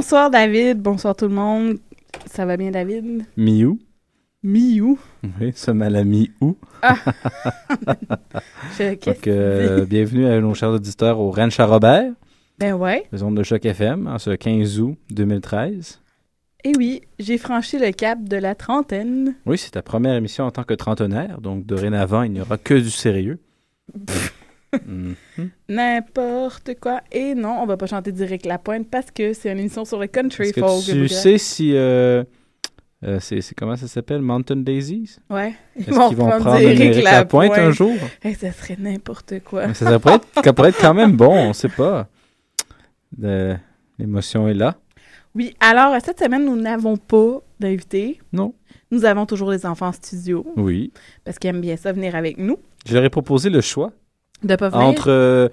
Bonsoir David, bonsoir tout le monde. Ça va bien David? Miou. Miou. Oui, sommes à la mi-août. Ah. Donc, euh, bienvenue à nos chers auditeurs au Ranch à Robert, Ben ouais. les ondes de choc FM, en ce 15 août 2013. Et oui, j'ai franchi le cap de la trentaine. Oui, c'est ta première émission en tant que trentenaire, donc dorénavant, il n'y aura que du sérieux. Mhm. N'importe quoi. Et non, on va pas chanter direct la pointe parce que c'est une émission sur le country folk. tu sais si... euh, euh, c'est comment ça s'appelle? Mountain Daisies? Ouais. Est-ce qu'ils vont prendre Éric Lapointe un jour? Hey, ça serait n'importe quoi. Mais ça, pourrait être, ça pourrait être quand même bon, on sait pas. L'émotion est là. Oui, alors cette semaine, nous n'avons pas d'invité. Non. Nous avons toujours les enfants en studio Oui. parce qu'ils aiment bien ça venir avec nous. Je leur ai proposé le choix De pas venir? entre euh,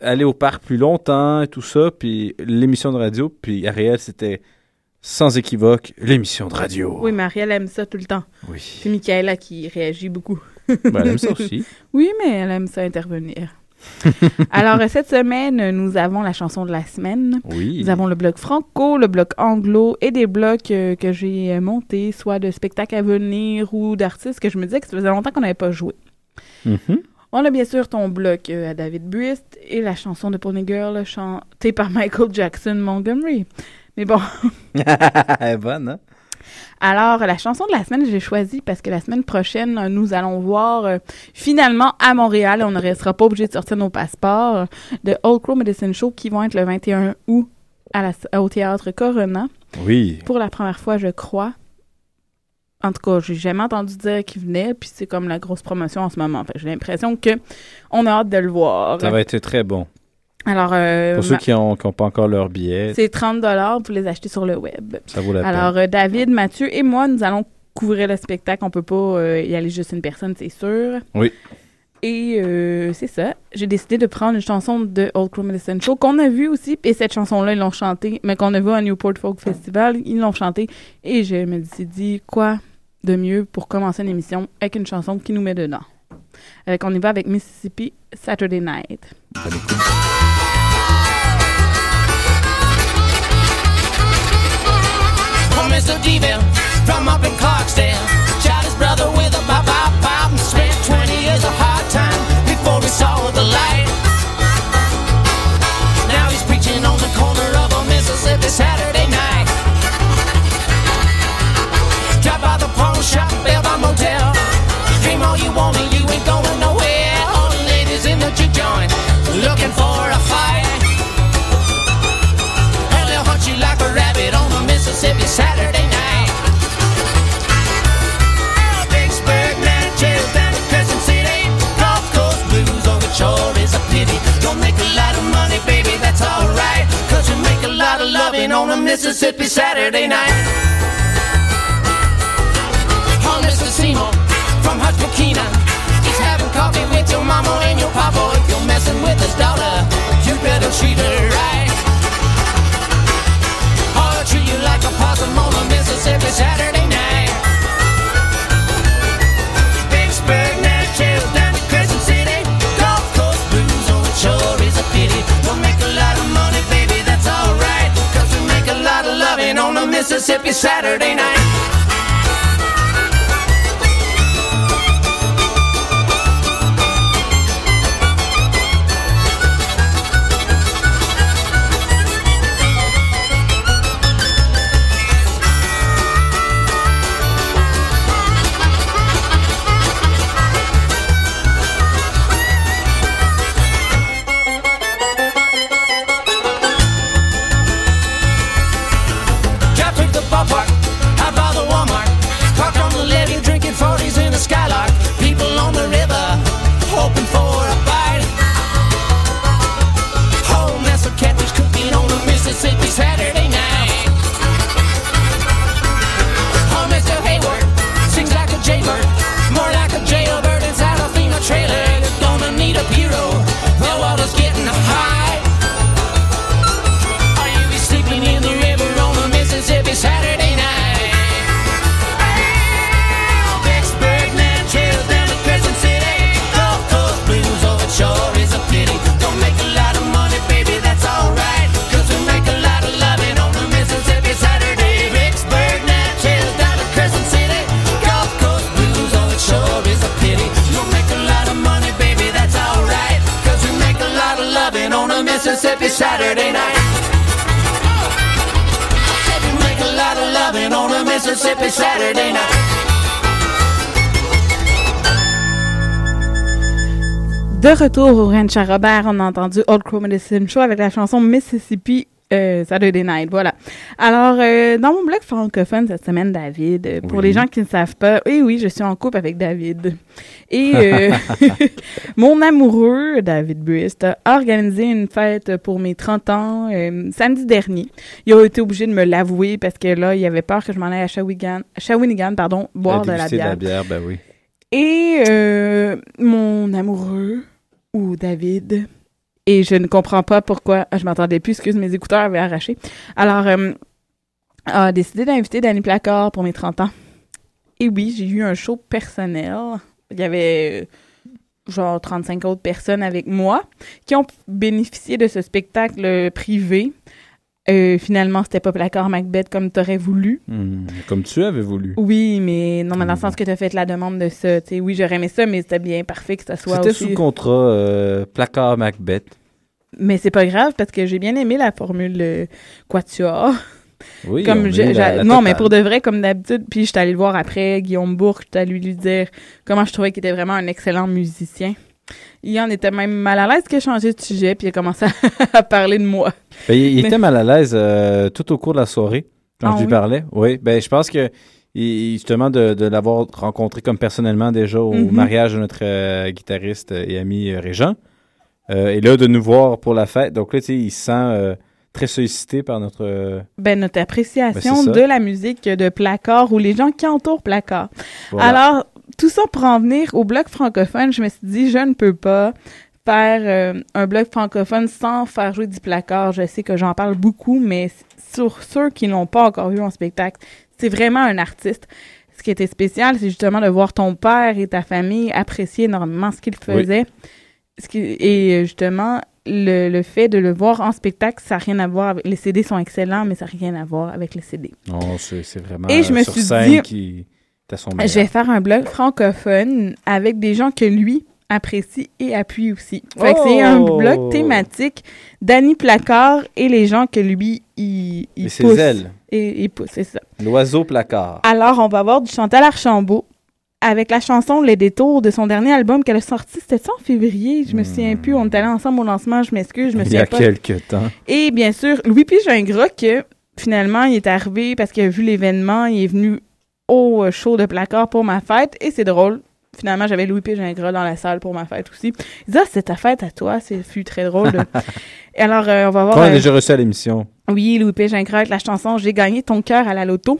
aller au parc plus longtemps et tout ça, puis l'émission de radio, puis Ariel, c'était sans équivoque l'émission de radio. Oui, Marielle aime ça tout le temps. Oui. C'est Michaela qui réagit beaucoup. Ben, elle aime ça aussi. Oui, mais elle aime ça intervenir. Alors, euh, cette semaine, nous avons la chanson de la semaine. Oui. Nous avons le bloc franco, le bloc anglo et des blocs euh, que j'ai montés, soit de spectacles à venir ou d'artistes que je me disais que ça faisait longtemps qu'on n'avait pas joué. Mhm. On a bien sûr ton bloc euh, à David Buist et la chanson de Pony Girl chantée par Michael Jackson Montgomery. Mais bon, elle est bonne, hein? Alors, la chanson de la semaine, j'ai choisi parce que la semaine prochaine, nous allons voir euh, finalement à Montréal, on ne restera pas obligé de sortir nos passeports, de Old Crow Medicine Show qui vont être le 21 août à la- au théâtre Corona. Oui. Pour la première fois, je crois. En tout cas, j'ai jamais entendu dire qu'ils venaient, puis c'est comme la grosse promotion en ce moment. Fait j'ai l'impression que on a hâte de le voir. Ça va être très bon. Alors, euh, Pour ceux qui n'ont pas encore leur billet, c'est 30 dollars pour les acheter sur le web. ça vaut la Alors, euh, David, Mathieu et moi, nous allons couvrir le spectacle. On peut pas euh, y aller juste une personne, c'est sûr. Oui. Et euh, c'est ça. J'ai décidé de prendre une chanson de Old Crow Medicine Show qu'on a vue aussi. Et cette chanson-là, ils l'ont chantée, mais qu'on a vu à Newport Folk Festival. Ils l'ont chantée. Et je me suis dit, quoi? De mieux pour commencer une émission avec une chanson qui nous met dedans. Euh, on y va avec Mississippi Saturday Night. Of loving on a Mississippi Saturday night. Oh, Mr. Seymour from Hutch. He's having coffee with your mama and your papa. If you're messing with his daughter, you better treat her right. Oh, I'll treat you like a possum on a Mississippi Saturday Mississippi Saturday night. De retour au Ranch à Robert, on a entendu Old Crow Medicine Show avec la chanson Mississippi euh, Saturday Night. Voilà. Alors, euh, dans mon blog francophone cette semaine, David, euh, pour Oui. les gens qui ne savent pas, oui, oui, je suis en couple avec David. Et euh, mon amoureux, David Brist, a organisé une fête pour mes 30 ans euh, samedi dernier. Il a été obligé de me l'avouer parce que là, il avait peur que je m'en aille à Shawinigan, Shawinigan pardon, boire de la bière. bière, ben oui. Et euh, mon amoureux, ou David, et je ne comprends pas pourquoi, ah, je m'entendais plus, excuse, mes écouteurs avaient arraché. Alors, euh, a décidé d'inviter Danny Placard pour mes 30 ans. Et oui, j'ai eu un show personnel. Il y avait euh, genre 35 autres personnes avec moi qui ont bénéficié de ce spectacle privé. Euh, finalement, c'était pas Placard Macbeth comme t'aurais voulu. Hmm, Comme tu avais voulu. Oui, mais non, mais dans le Mm. sens que tu as fait la demande de ça. tu sais. oui, j'aurais aimé ça, mais c'était bien parfait que ça soit C'était aussi. sous contrat euh, placard Macbeth. Mais c'est pas grave parce que j'ai bien aimé la formule euh, Quatuor. Oui, comme je- la- la non, mais pour de vrai, comme d'habitude. Puis j'étais allée le voir après, Guillaume Bourque, j'étais allée lui dire comment je trouvais qu'il était vraiment un excellent musicien. Il en était même mal à l'aise qu'il a changé de sujet, puis il a commencé à, parler de moi. Ben, il, il Mais- était mal à l'aise euh, tout au cours de la soirée quand Ah je lui oui? parlais. Oui, ben je pense que justement de, de l'avoir rencontré comme personnellement déjà au Mhm. mariage de notre euh, guitariste et ami euh, Régent. Euh, et là, de nous voir pour la fête. Donc là, tu sais, il se sent très sollicité par notre. Ben, notre appréciation Ben, de la musique de Placard ou les gens qui entourent Placard. voilà. Alors, tout ça pour en venir au bloc francophone, je me suis dit, je ne peux pas faire euh, un bloc francophone sans faire jouer du placard. Je sais que j'en parle beaucoup, mais sur ceux qui l'ont pas encore vu en spectacle, c'est vraiment un artiste. Ce qui était spécial, c'est justement de voir ton père et ta famille apprécier énormément ce qu'il Oui. faisait. Ce qui, et euh, justement, le, le fait de le voir en spectacle, ça n'a rien à voir avec... Les CD sont excellents, mais ça n'a rien à voir avec les CD. Non, c'est c'est vraiment Et je me sur suis scène dit- qui son Je vais faire un blog francophone avec des gens que lui apprécie et appuie aussi. Fait que c'est un Oh! blog thématique Danny Placard et les gens que lui, il, il pousse. elle, Et il pousse, c'est ça. l'oiseau placard. Alors, on va avoir du Chantal Archambault avec la chanson Les Détours de son dernier album qu'elle a sorti. C'était ça en février? Je me souviens plus. On est allés ensemble au lancement. Je m'excuse, je me Il y a souviens pas. quelques temps. Et bien sûr, Louis P. Gingras, que finalement, il est arrivé parce qu'il a vu l'événement, il est venu au euh, show de placard pour ma fête, et c'est drôle. Finalement, j'avais Louis P. Gingras dans la salle pour ma fête aussi. Il dit, ah, c'est ta fête à toi, c'est fut très drôle. et alors, euh, on va voir. Qu'on a euh, déjà reçu à l'émission. oui, Louis P. Gingras avec la chanson J'ai gagné ton cœur à la loto.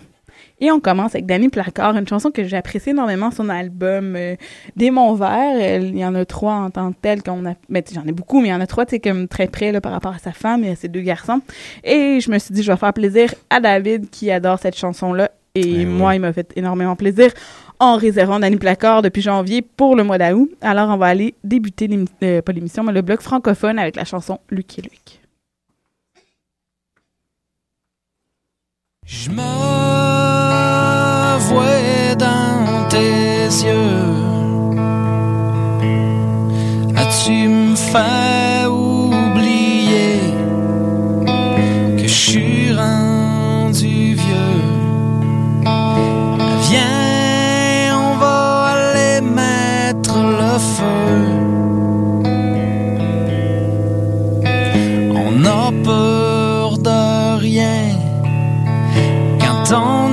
Et on commence avec Danny Placard, une chanson que j'apprécie énormément, son album euh, Des Monts Verts. Il y en a trois en tant que tel qu'on a. Sais, j'en ai beaucoup, mais il y en a trois, tu sais, comme très près là, par rapport à sa femme et à ses deux garçons. Et je me suis dit, je vais faire plaisir à David qui adore cette chanson-là. Et Eh moi, oui. il m'a fait énormément plaisir en réservant Danny Placard depuis janvier pour le mois d'août. Alors, on va aller débuter, euh, pas l'émission, mais le bloc francophone avec la chanson Luc et Luc. Je me vois dans tes yeux. As-tu me fait on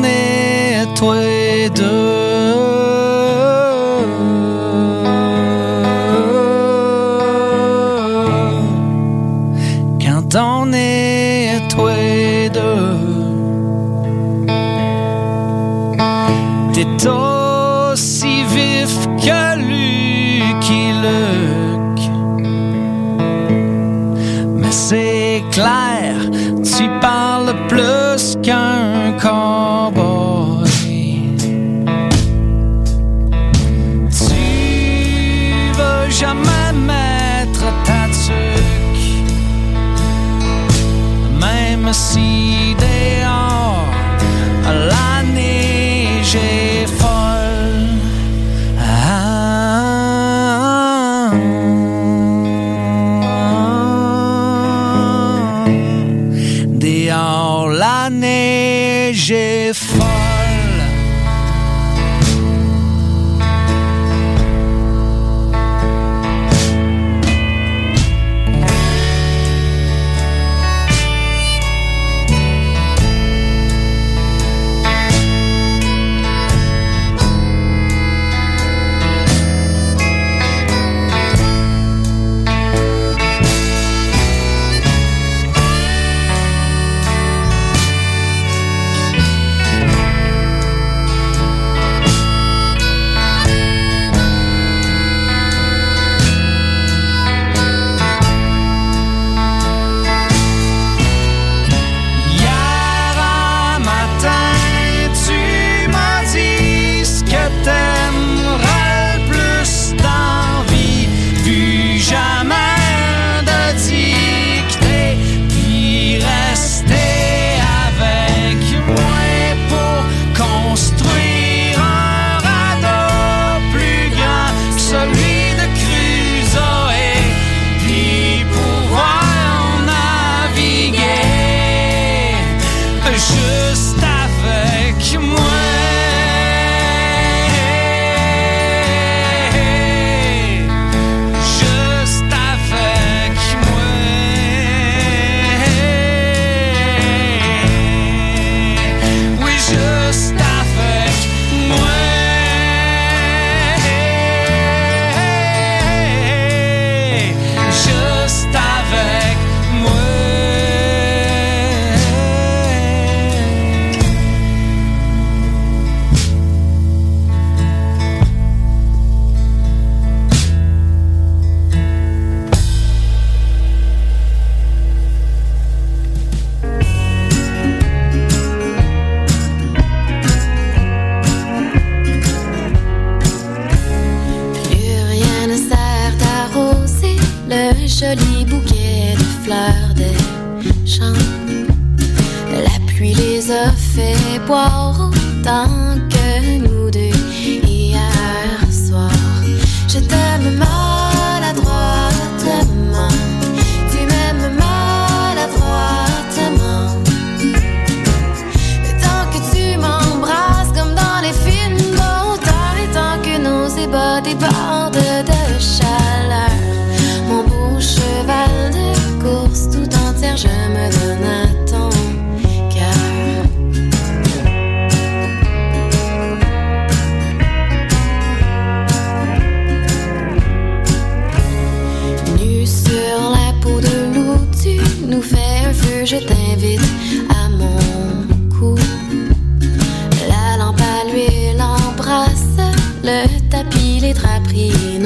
nous fais un feu, je t'invite à mon cou. La lampe à l'huile embrasse le tapis, les draperies,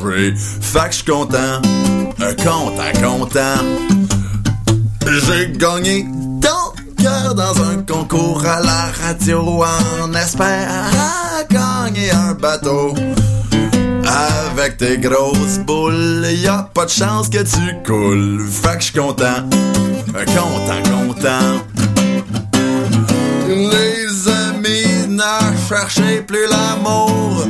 Fait que je content, euh, content, content. J'ai gagné ton cœur dans un concours à la radio en espérant gagner un bateau. Avec tes grosses boules, y a pas de chance que tu coules. Fait que j'suis content, content, content. Les amis ne cherchez plus l'amour.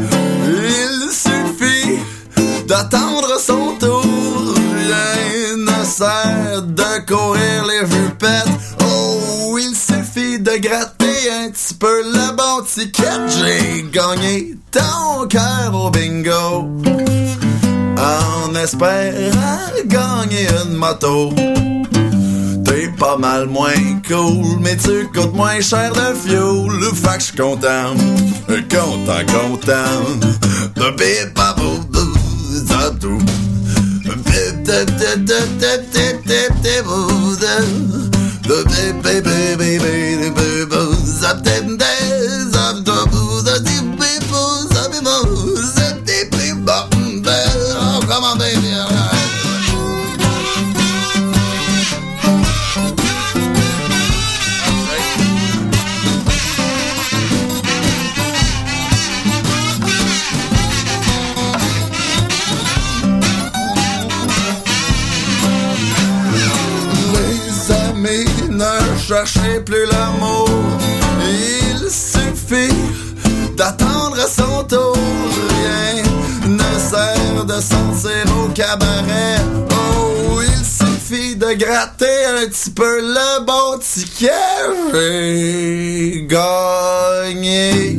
D'attendre son tour. Rien ne sert de courir les jupettes. Oh, il suffit de gratter un petit peu le bon ticket. J'ai gagné ton cœur au bingo. En espérant gagner une moto. T'es pas mal moins cool, mais tu coûtes moins cher de fuel. Fait que j'suis content, content, content. De the baby baby baby baby plus l'amour. Il suffit d'attendre son tour. Rien ne sert de sentir au cabaret. Oh, il suffit de gratter un petit peu le bon ticket. J'ai gagné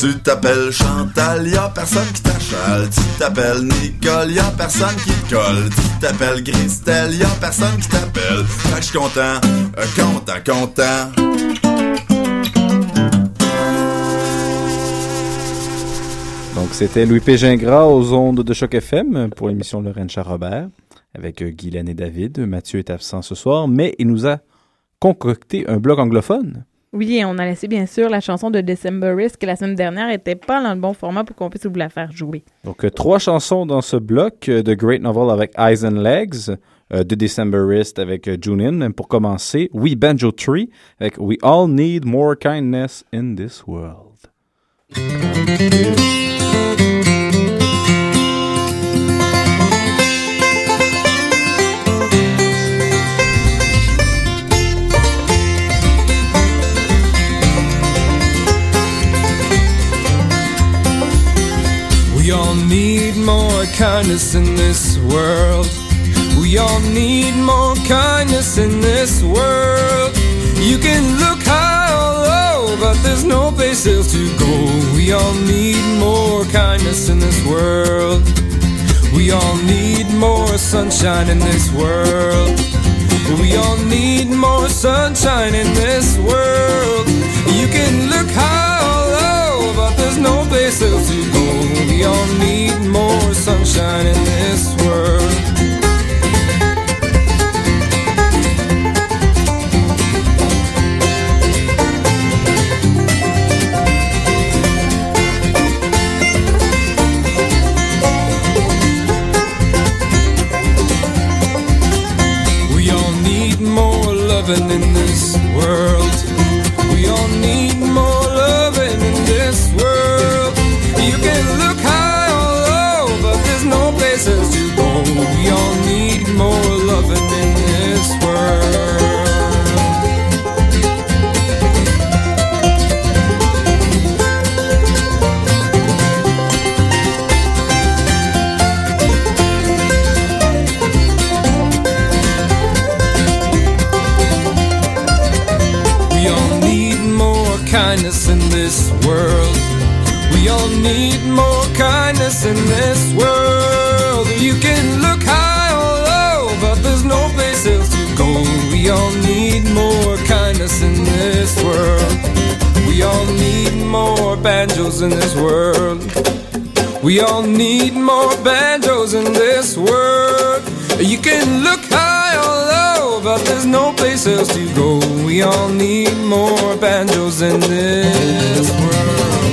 tu t'appelles Chantal, y'a personne qui t'achale. Tu t'appelles Nicole, y'a personne qui te colle. Tu t'appelles Christelle, y'a personne qui t'appelle. Fait je suis content, euh, content, content. Donc, c'était Louis P. Gingras aux ondes de Choc FM pour l'émission Lorraine Charrobert avec euh, Guylaine et David. Mathieu est absent ce soir, mais il nous a concocté un blog anglophone. Oui, et on a laissé bien sûr la chanson de Decemberist que la semaine dernière était pas dans le bon format pour qu'on puisse vous la faire jouer. Donc, euh, trois chansons dans ce bloc. euh, The Great Novel avec Eyes and Legs. euh, The Decemberist avec euh, Junin. Pour commencer, We Banjo Tree avec We All Need More Kindness in This World. Kindness in this world. We all need more kindness in this world. You can look high or low, but there's no place else to go. We all need more kindness in this world. We all need more sunshine in this world. We all need more sunshine in this world. You can look high but there's no place else to go. We all need more sunshine in this world. We all need more loving in this world. More banjos in this world. We all need more banjos in this world. You can look high or low, but there's no place else to go. We all need more banjos in this world.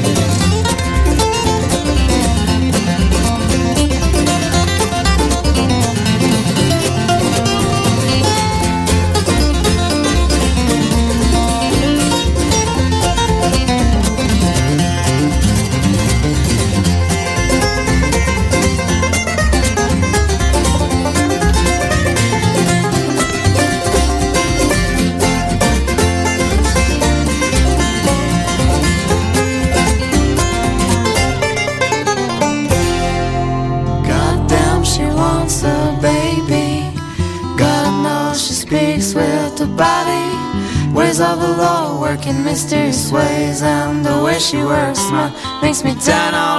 She works my makes me turn on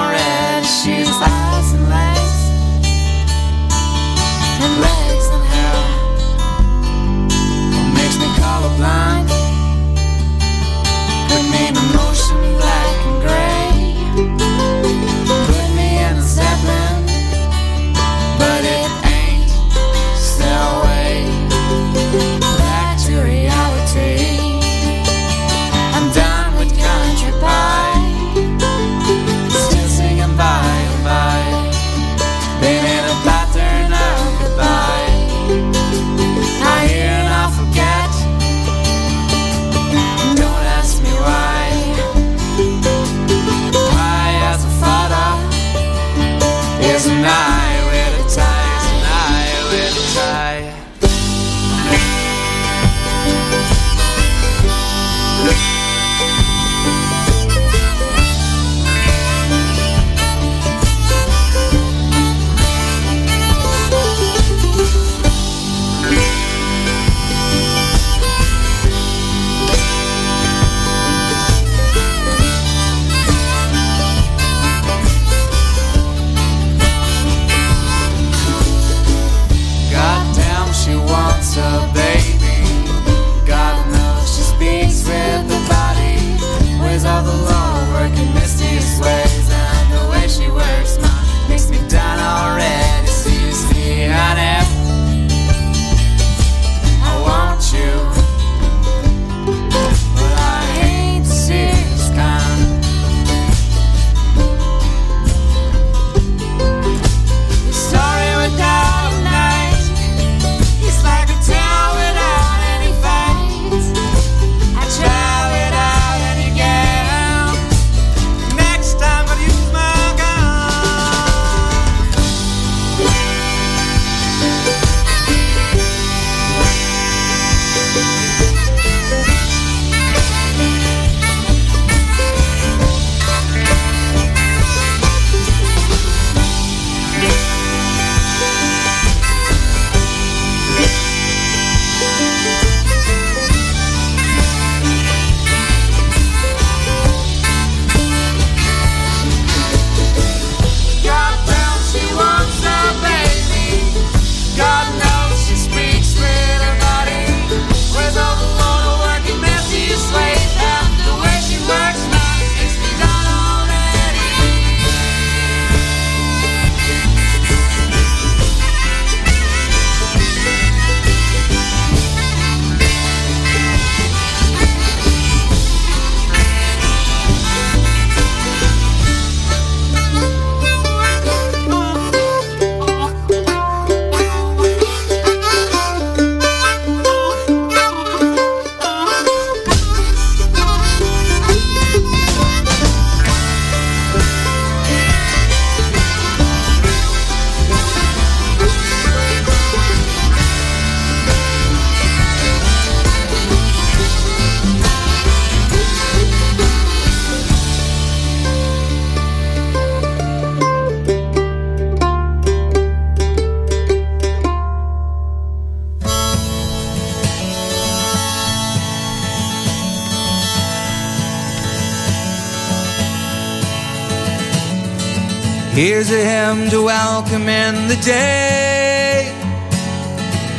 hymn to welcome in the day,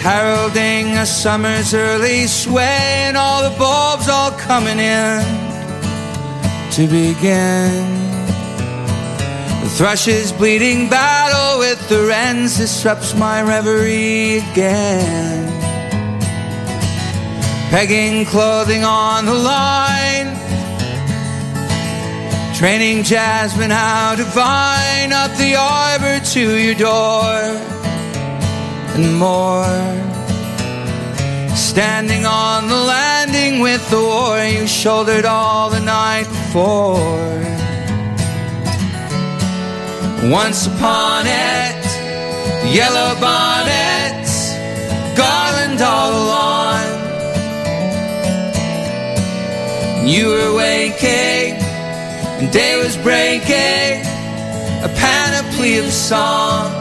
heralding a summer's early sway, and all the bulbs all coming in to begin. The thrush's bleeding battle with the wrens disrupts my reverie again. Pegging clothing on the line. Training Jasmine how to vine up the arbor to your door. And more. Standing on the landing with the war you shouldered all the night before. Once upon it, yellow bonnets, garland all along. You were waking, and day was breaking, a panoply of song.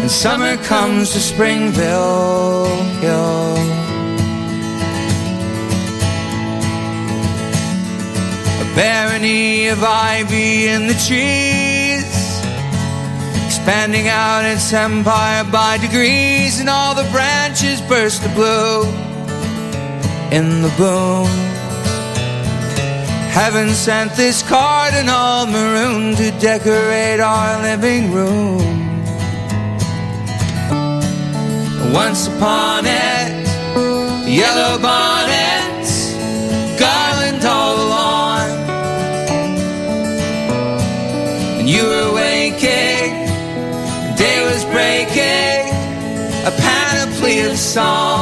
And summer comes to Springville Hill. A barony of ivy in the trees, expanding out its empire by degrees, and all the branches burst to blue in the boom. Heaven sent this cardinal maroon to decorate our living room. Once upon it, yellow bonnets, garland all along. And you were waking, day was breaking, a panoply of song.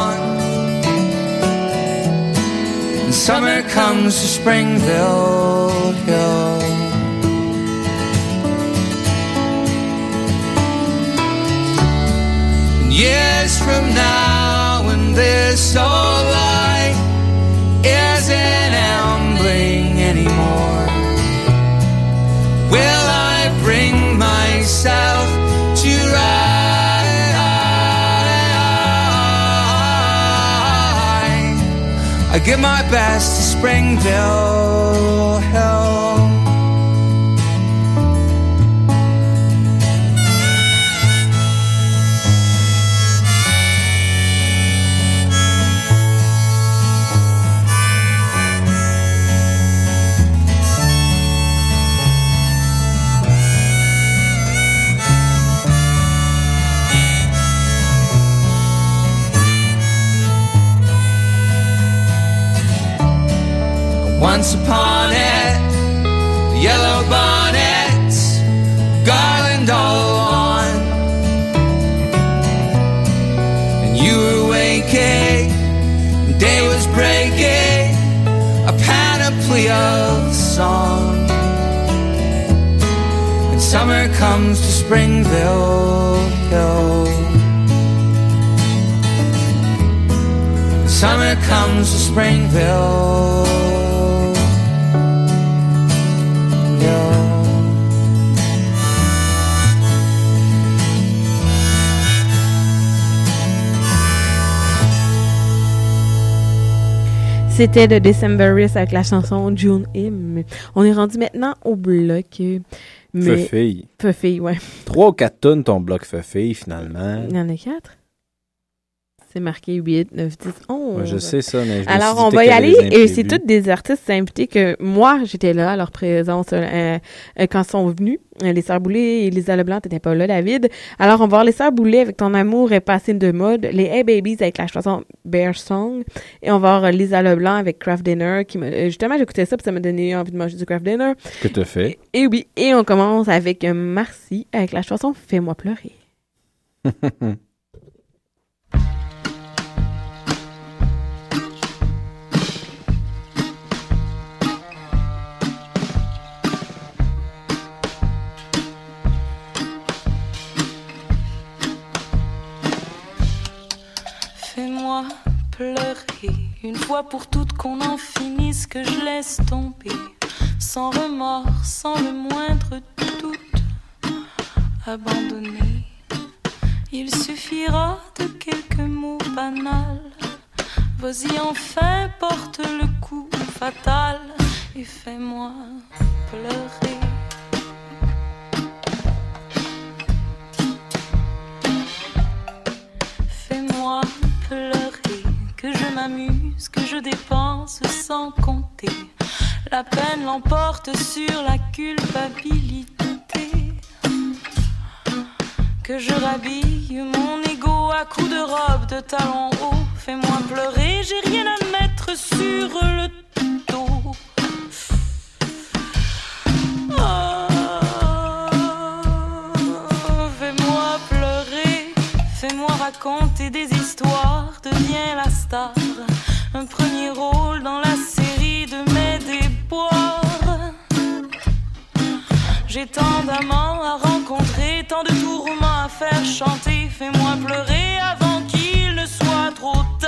Summer comes to Springville Hill. And years from now, when this old light isn't ambling anymore, will I bring myself I give my best to Springville Once upon it, the yellow bonnets, garland all on. And you were waking, and day was breaking, a panoply of song. And summer comes to Springville Hill. Summer comes to Springville. C'était de Decemberist avec la chanson June Hymn. On est rendu maintenant au bloc. euh, Mais... Feu-fille. Feu-fille, ouais. Trois ou quatre tonnes ton bloc feu-fille, finalement. Il y en a quatre. C'est marqué 8, 9, 10, 11. Ouais, je sais ça, mais je Alors, on va y aller. Et c'est toutes des artistes invités que moi, j'étais là à leur présence euh, euh, quand ils sont venus. Euh, Les Sœurs Boulay et Lisa Leblanc, t'étais pas là, David. Alors, on va voir les Sœurs Boulay avec Ton amour est passé de mode. Les Hey Babies avec la chanson Bear Song. Et on va voir Lisa Leblanc avec Craft Dinner. Qui me, justement, j'écoutais ça puis ça m'a donné envie de manger du Craft Dinner. que t'as fait. Et oui, et on commence avec Marcy avec la chanson Fais-moi pleurer. pleurer, une fois pour toutes qu'on en finisse, que je laisse tomber, sans remords, sans le moindre doute, abandonné. Il suffira de quelques mots banals, vas-y enfin, porte le coup fatal et fais-moi pleurer. Fais-moi je m'amuse, que je dépense sans compter. La peine l'emporte sur la culpabilité. Que je rhabille mon ego à coups de robe de talons hauts. Fais-moi pleurer, j'ai rien à mettre sur le dos. Oh, raconter des histoires, deviens la star. Un premier rôle dans la série de mes déboires. J'ai tant d'amants à rencontrer, tant de tourments à faire chanter. Fais-moi pleurer avant qu'il ne soit trop tard.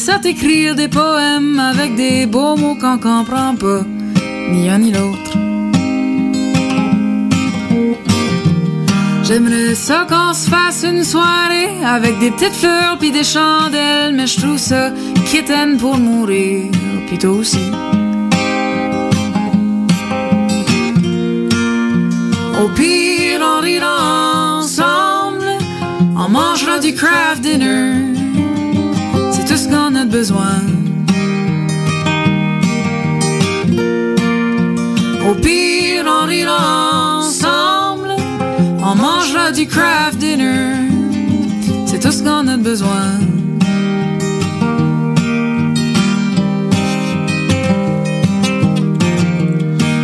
Ça t'écrire des poèmes avec des beaux mots qu'on comprend pas, ni un ni l'autre. J'aimerais ça qu'on se fasse une soirée avec des petites fleurs puis des chandelles, mais je trouve ça kitten pour mourir, puis toi aussi. Au pire, on rira ensemble, on mangera du craft dinner, Au pire, on rira ensemble, on mangera du craft dinner, c'est tout ce qu'on a besoin.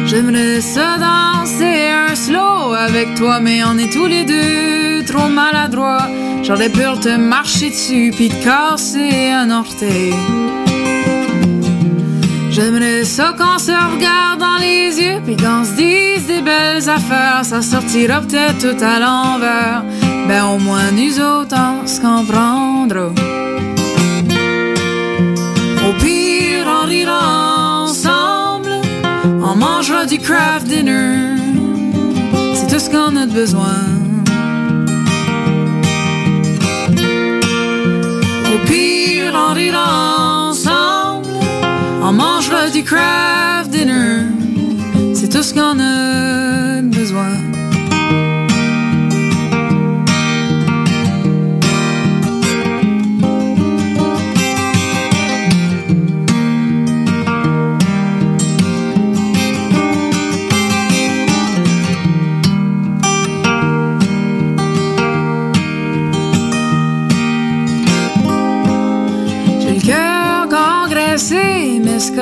J'aimerais ça danser un slow avec toi, mais on est tous les deux trop maladroits. J'aurais peur de te marcher dessus puis de casser un orteil. J'aimerais ça qu'on se regarde dans les yeux puis qu'on se dise des belles affaires. Ça sortira peut-être tout à l'envers. Ben au moins nous autres on se comprendra. Au pire on rira ensemble. On mangera du craft dinner. C'est tout ce qu'on a besoin. On mangera du craft dinner. C'est tout ce qu'on a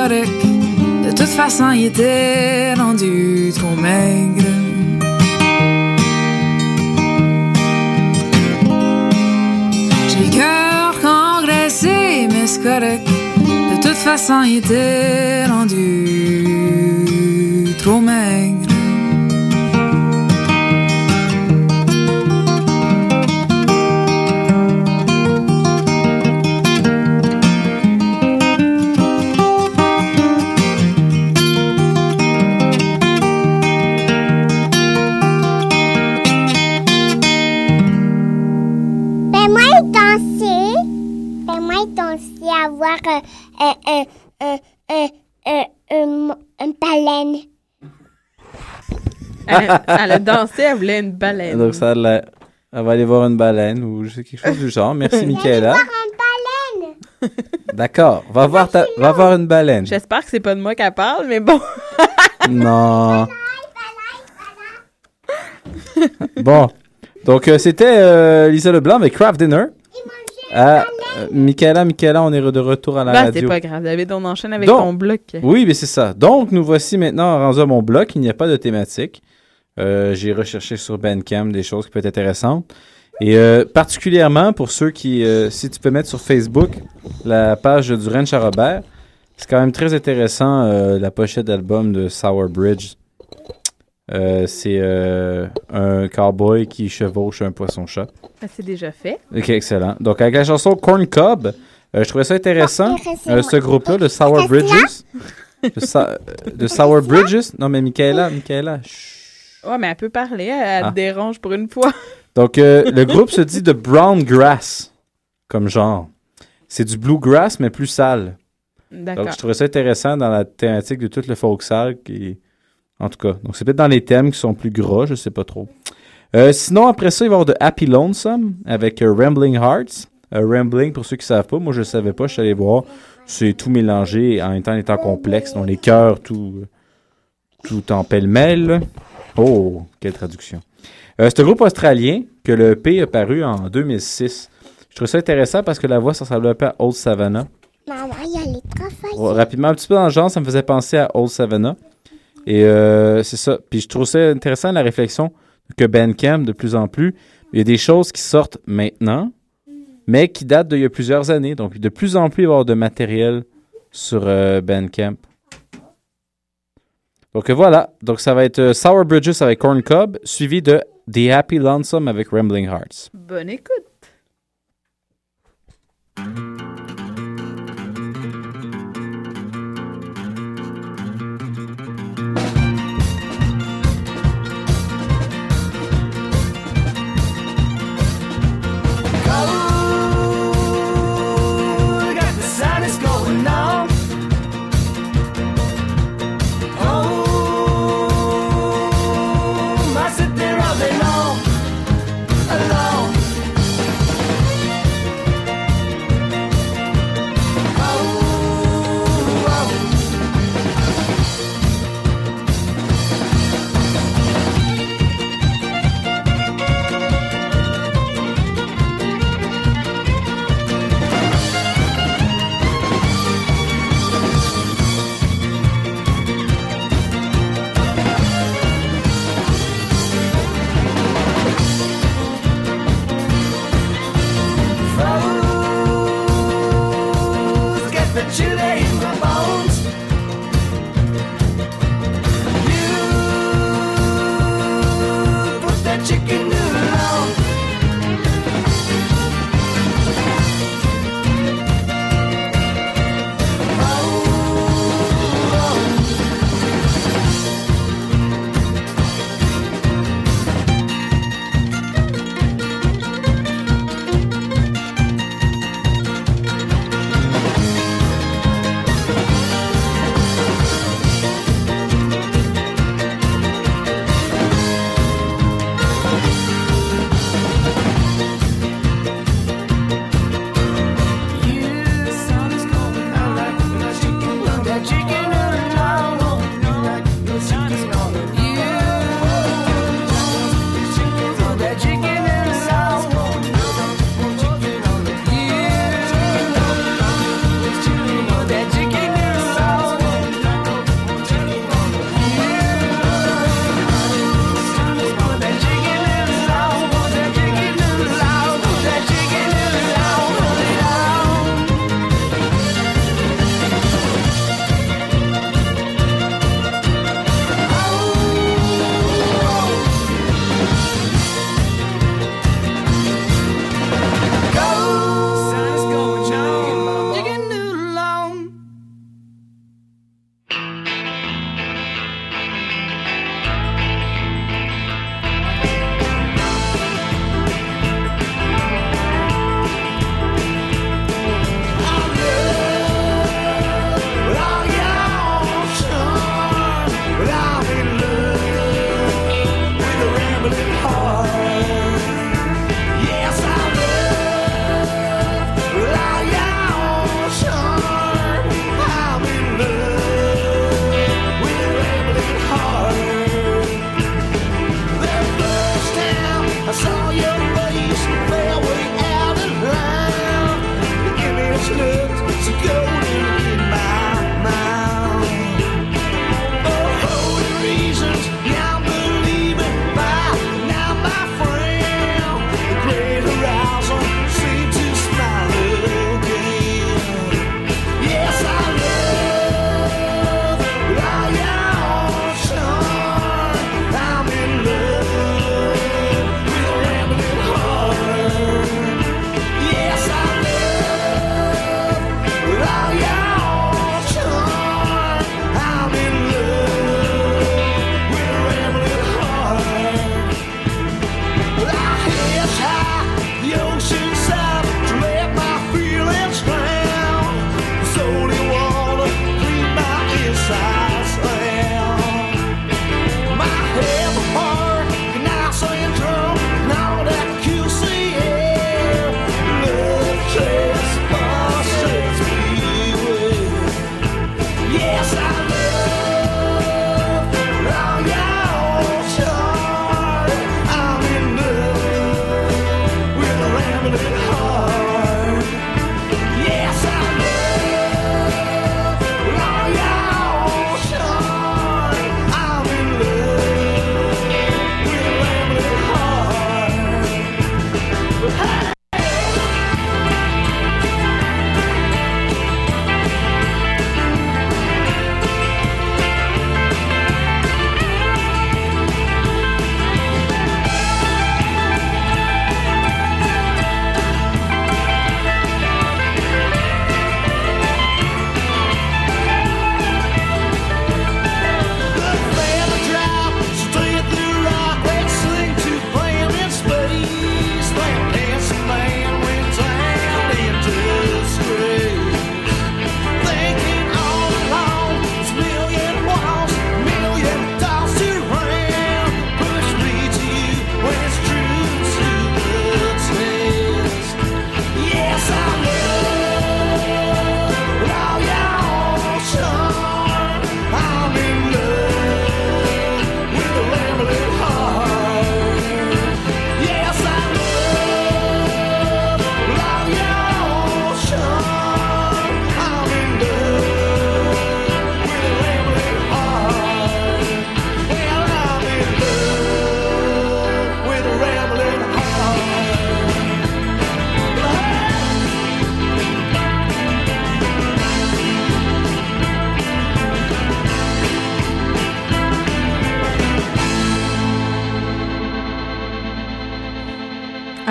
De toute façon, il était rendu trop maigre. J'ai le cœur congraissé, mais c'est correct. De toute façon, il était rendu trop maigre. Baleine. Elle, elle a dansé, elle voulait une baleine. Donc, ça Elle va aller voir une baleine ou je sais quelque chose du genre. Merci, Michaela. Voir un baleine. D'accord. Va voir, ta... va voir une baleine. J'espère que c'est pas de moi qu'elle parle, mais bon. Non. Bon. Donc, euh, c'était euh, Lisa Leblanc avec Craft Dinner. Ah, euh, Michaela, Michaela, on est de retour à la Bah, c'est pas grave, David, on enchaîne avec Donc, ton bloc. Oui, mais c'est ça. Donc, nous voici maintenant rendus à mon bloc. Il n'y a pas de thématique. Euh, J'ai recherché sur Bandcamp des choses qui peuvent être intéressantes. Et euh, particulièrement pour ceux qui, si tu peux mettre sur Facebook la page du Ranch à Robert, c'est quand même très intéressant la pochette d'album de Sour Bridge. Euh, c'est euh, un cowboy qui chevauche un poisson-chat. Ah, c'est déjà fait. Ok, excellent. Donc, avec la chanson Corn Cob, euh, je trouvais ça intéressant. Euh, ce groupe-là, le Sour Bridges. Sa- le Sour Bridges? Non, mais Michaela, Michaela. chut. Ouais, mais elle peut parler, elle, elle Ah. te dérange pour une fois. Donc, euh, le groupe se dit de Brown Grass, comme genre. C'est du bluegrass, mais plus sale. D'accord. Donc, je trouvais ça intéressant dans la thématique de tout le folk sale. Qui... En tout cas, donc c'est peut-être dans les thèmes qui sont plus gras, je sais pas trop. Euh, sinon, après ça, il va y avoir de Happy Lonesome avec euh, Rambling Hearts. Euh, Rambling, pour ceux qui savent pas, moi je le savais pas, je suis allé voir. C'est tout mélangé en même temps étant complexe, dont les cœurs, tout, tout en pêle-mêle. Oh, quelle traduction. C'est un groupe australien que le EP a paru en 2006. Je trouve ça intéressant parce que la voix, ça ressemble un peu à Old Savannah. Maman, il y a les rapidement, un petit peu dans le genre, ça me faisait penser à Old Savannah. Et euh, c'est ça. Puis je trouve ça intéressant la réflexion que Bandcamp, de plus en plus, il y a des choses qui sortent maintenant, mais qui datent d'il y a plusieurs années. Donc, de plus en plus, il va y avoir de matériel sur euh, Bandcamp. Donc euh, voilà. Donc ça va être euh, Sour Bridges avec Corn Cob, suivi de The Happy Lonesome avec Rambling Hearts. Bonne écoute.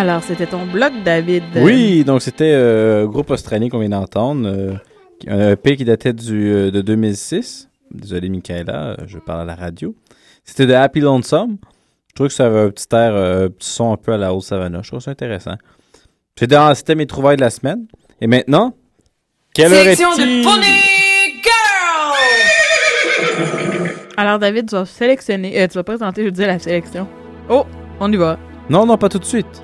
Alors, c'était ton blog, David. Oui, donc c'était euh, groupe australien qu'on vient d'entendre. euh, un EP qui datait du, euh, de 2006. Désolé, Michaela, euh, je parle à la radio. C'était de Happy Lonesome. Je trouve que ça avait un petit air, un petit son un peu à la haute savannah. Je trouve ça intéressant. C'était mes trouvailles de la semaine. Et maintenant, quelle heure Sélection est-il? de Pony Girl! Alors, David, tu vas sélectionner. tu vas présenter, je veux dire, la sélection. Oh, on y va. Non, non, pas tout de suite.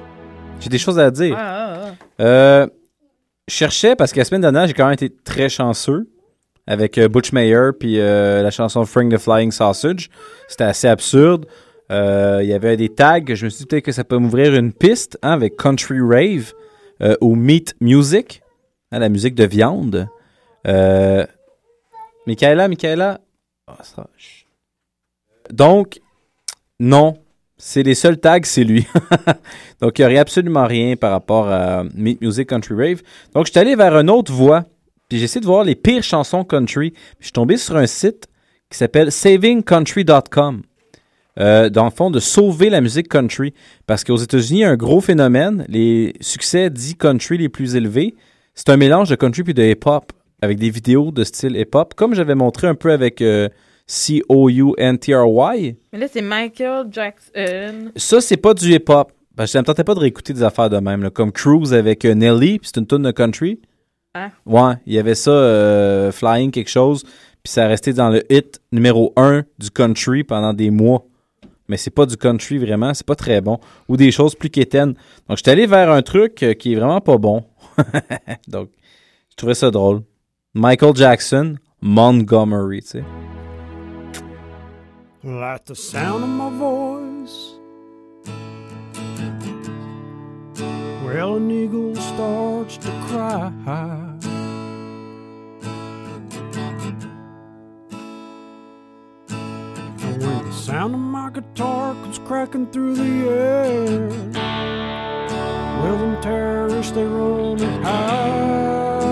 J'ai des choses à dire. Ah, ah, ah. Euh, je cherchais parce que la semaine dernière, j'ai quand même été très chanceux avec euh, Butch Mayer puis euh, la chanson Frank the Flying Sausage. C'était assez absurde. Euh, Il y avait des tags. Je me suis dit peut-être que ça peut m'ouvrir une piste hein, avec Country Rave ou Meat Music, hein, la musique de viande. Michaela, Michaela? Ah, ça-. Donc, non. C'est les seuls tags, c'est lui. Donc, il n'y aurait absolument rien par rapport à Meat Music Country Rave. Donc, je suis allé vers une autre voie. Puis j'ai essayé de voir les pires chansons country. Puis je suis tombé sur un site qui s'appelle savingcountry.com. Euh, dans le fond, de sauver la musique country. Parce qu'aux États-Unis, il y a un gros phénomène. Les succès dits country les plus élevés, c'est un mélange de country puis de hip-hop avec des vidéos de style hip-hop. Comme j'avais montré un peu avec euh, C-O-U-N-T-R-Y. Mais là, c'est Michael Jackson. Ça, c'est pas du hip-hop. Parce que ça me tentait pas de réécouter des affaires de même. là. Comme Cruise avec euh, Nelly, puis c'est une tune de country. Hein? Ouais, il y avait ça, euh, Flying quelque chose, puis ça a resté dans le hit numéro 1 du country pendant des mois. Mais c'est pas du country vraiment, c'est pas très bon. Ou des choses plus quétaines. Donc, je suis allé vers un truc euh, qui est vraiment pas bon. Donc, je trouvais ça drôle. Michael Jackson, Montgomery, tu sais. Like the sound of my voice. Well, an eagle starts to cry. And when the sound of my guitar comes cracking through the air, well, them terrorists, they run and hide.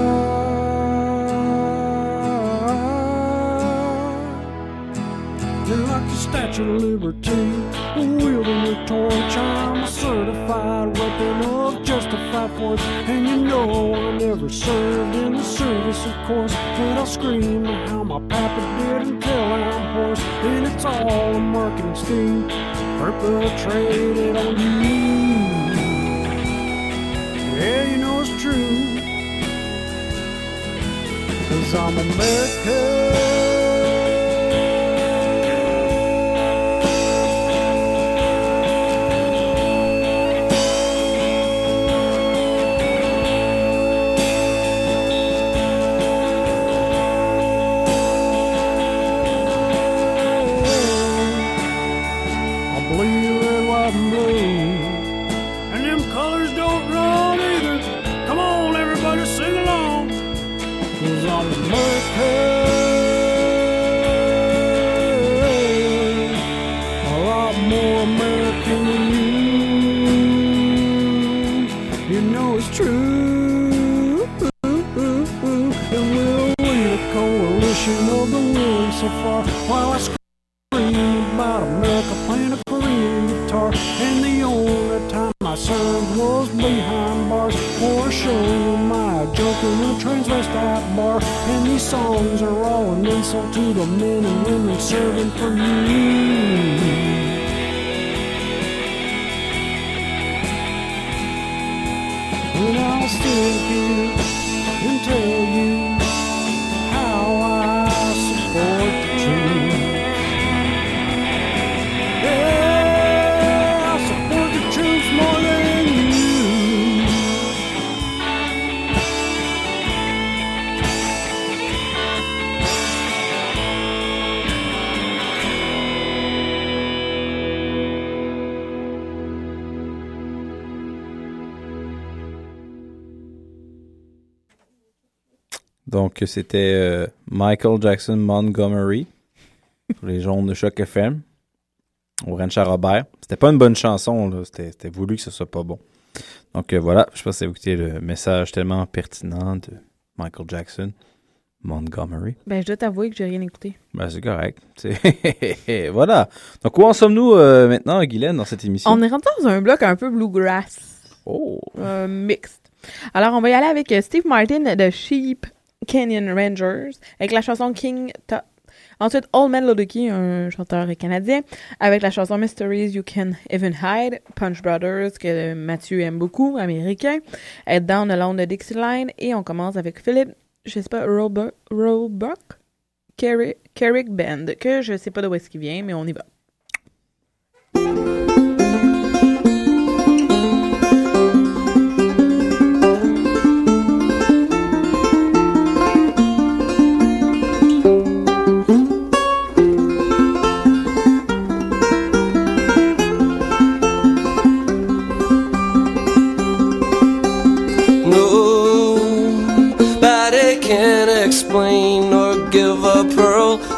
Like the Statue of Liberty, wielding a torch, I'm a certified weapon of justified force. And you know I never served in the service, of course. But I'll scream how my papa did until I'm hoarse. And it's all a marketing scheme, perpetrated on you. Yeah, you know it's true. Cause I'm I while I scream about America playing a Korean guitar. And the only time I served was behind bars for a show in my joke in a transvestite bar. And these songs are all an insult to the men and women serving for you. And I'll stand here Donc, c'était euh, Michael Jackson Montgomery pour les jaunes de Choc FM au Ranch à Robert. C'était pas une bonne chanson, là. C'était, voulu que ce soit pas bon. Donc, euh, voilà. Je pense que vous écoutez le message tellement pertinent de Michael Jackson Montgomery. Ben, je dois t'avouer que j'ai rien écouté. Ben, c'est correct. Voilà. Donc, où en sommes-nous euh, maintenant, Guylaine, dans cette émission? On est rentré dans un bloc un peu bluegrass. Oh. Euh, mixed. Alors, on va y aller avec Steve Martin de Sheep Canyon Rangers avec la chanson King Tut. Ensuite, Old Man Lodeki, un chanteur canadien, avec la chanson Mysteries You Can Even Hide, Punch Brothers, que Mathieu aime beaucoup, américain, Head Down Alone de Dixieline, et on commence avec Philip, je sais pas, Roebuck, Carrick Band, que je sais pas d'où est-ce qu'il vient, mais on y va.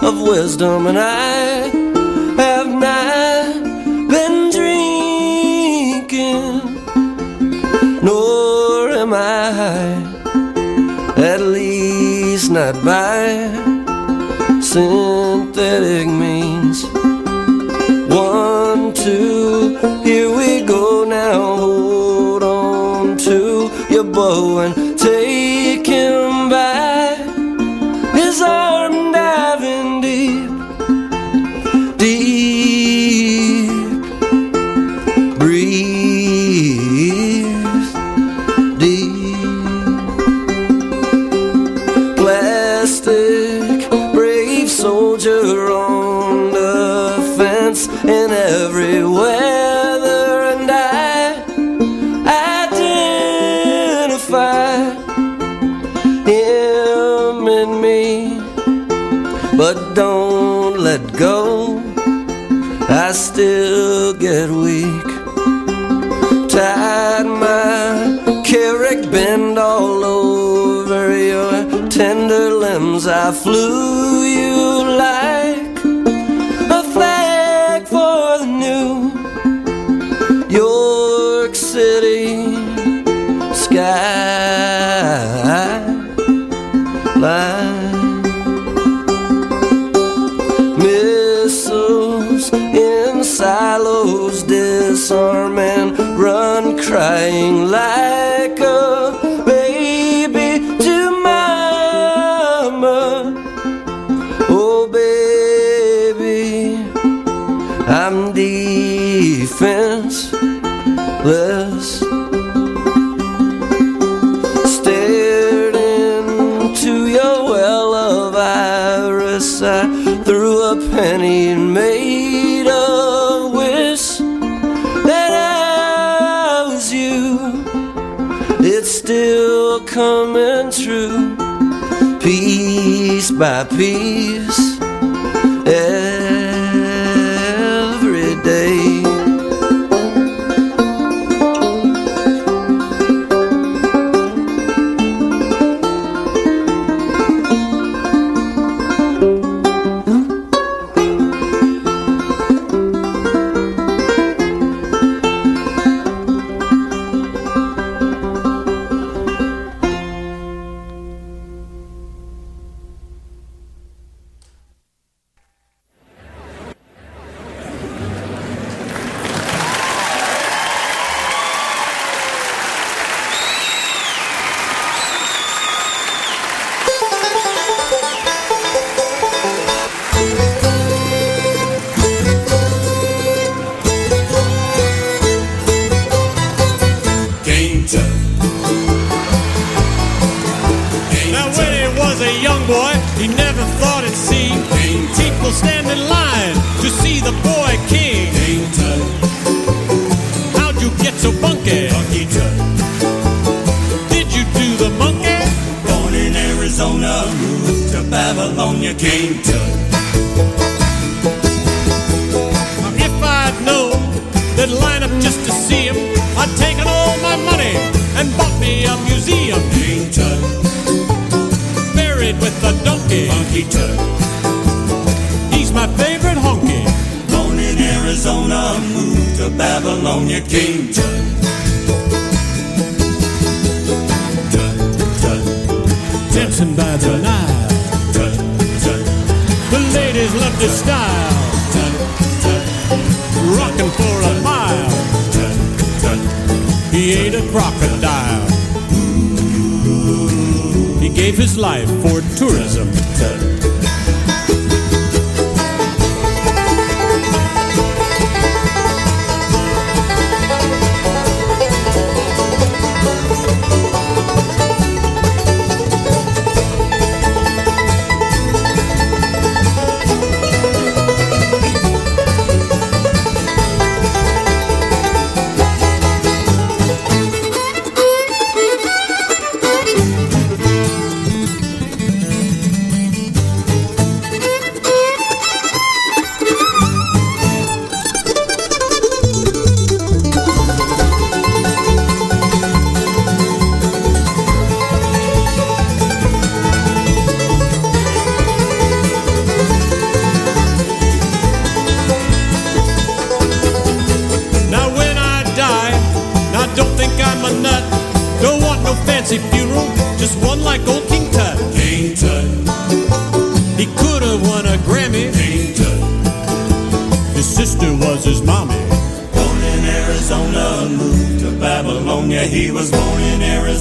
Of wisdom, and I have not been drinking, nor am I high, at least not by synthetic means. One, two, here we go now. Hold on to your bow and take still get weak. Tied my carrick bend all over your tender limbs. I flew dying light. Piece by piece, every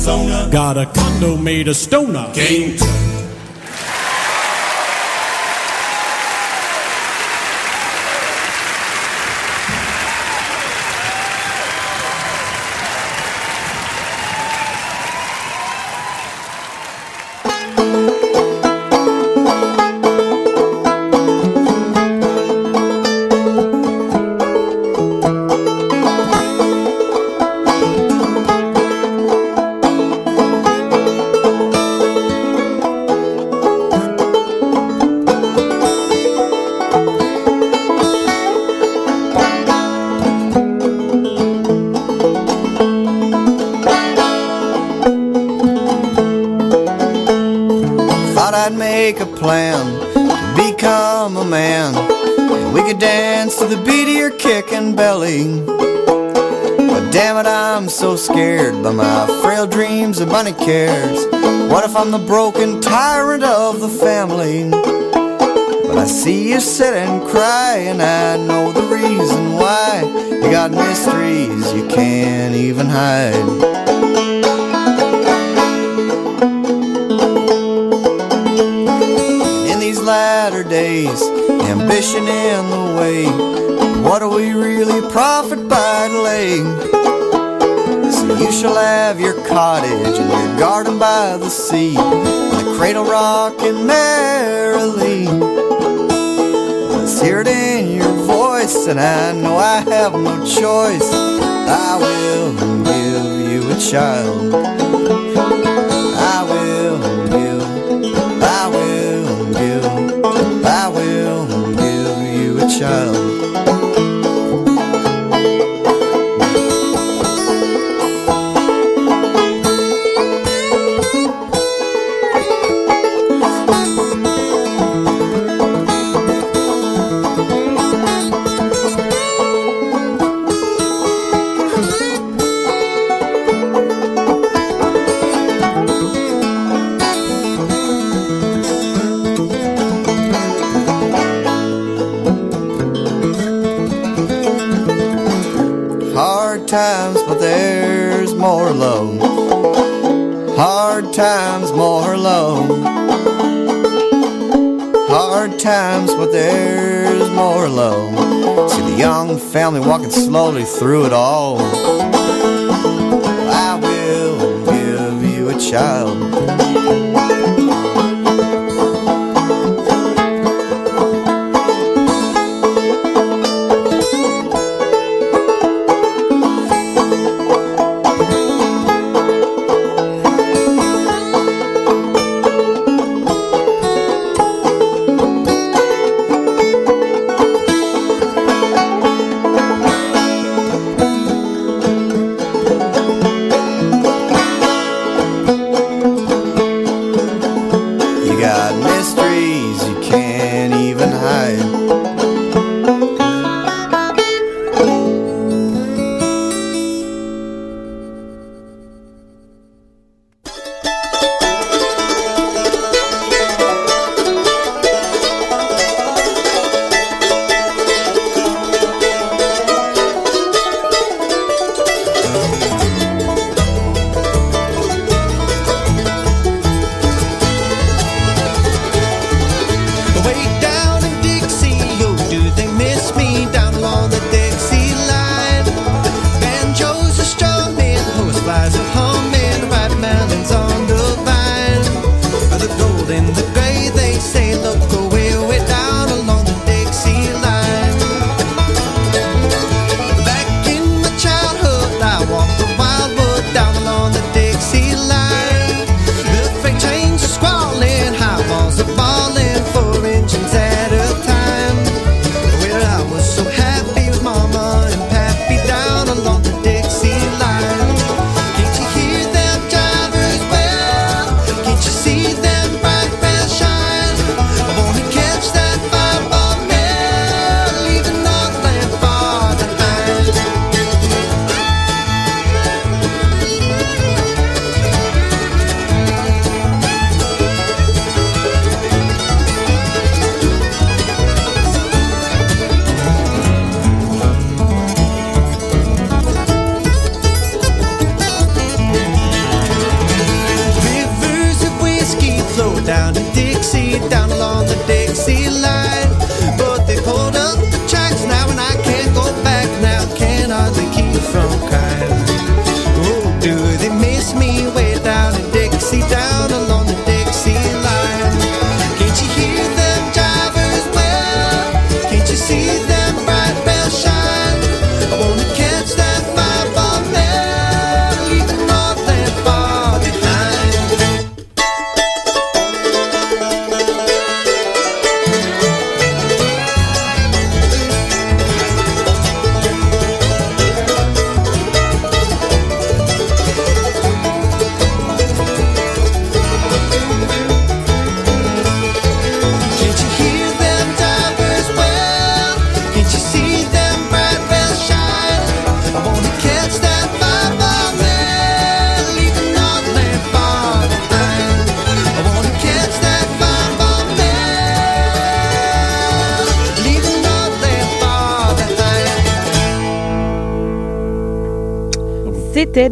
Arizona. Got a condo made of stoner. King Tut. Cares. What if I'm the broken tyrant of the family? But I see you sit and cry, and I know the reason why. You got mysteries you can't even hide. in these latter days, ambition in the way. What do we really profit by delay? You shall have your cottage and your garden by the sea, and the cradle rocking merrily. Let's hear it in your voice, and I know I have no choice. I will give you a child. I will give, I will give, I will give you a child. More love. Hard times, more love. Hard times, but there's more love. See the young family walking slowly through it all. I will give you a child.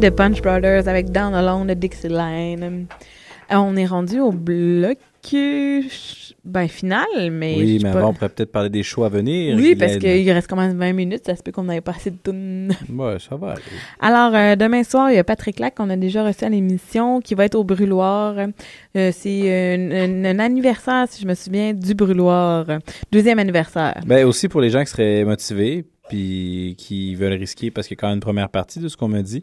The Punch Brothers avec Down Along the Dixie Line. Euh, on est rendu au bloc euh, ben, final, mais. Oui, mais pas- avant, on pourrait peut-être parler des shows à venir. Oui, parce qu'il reste quand même 20 minutes, ça se peut qu'on n'avait pas assez de tunes. Ouais, ça va aller. Alors, euh, demain soir, il y a Patrick Lac qu'on a déjà reçu à l'émission, qui va être au Brûloir. Euh, c'est un, anniversaire, si je me souviens, du Brûloir. Deuxième anniversaire. Ben aussi pour les gens qui seraient motivés puis qui veulent risquer parce qu'il y a quand même une première partie de ce qu'on m'a dit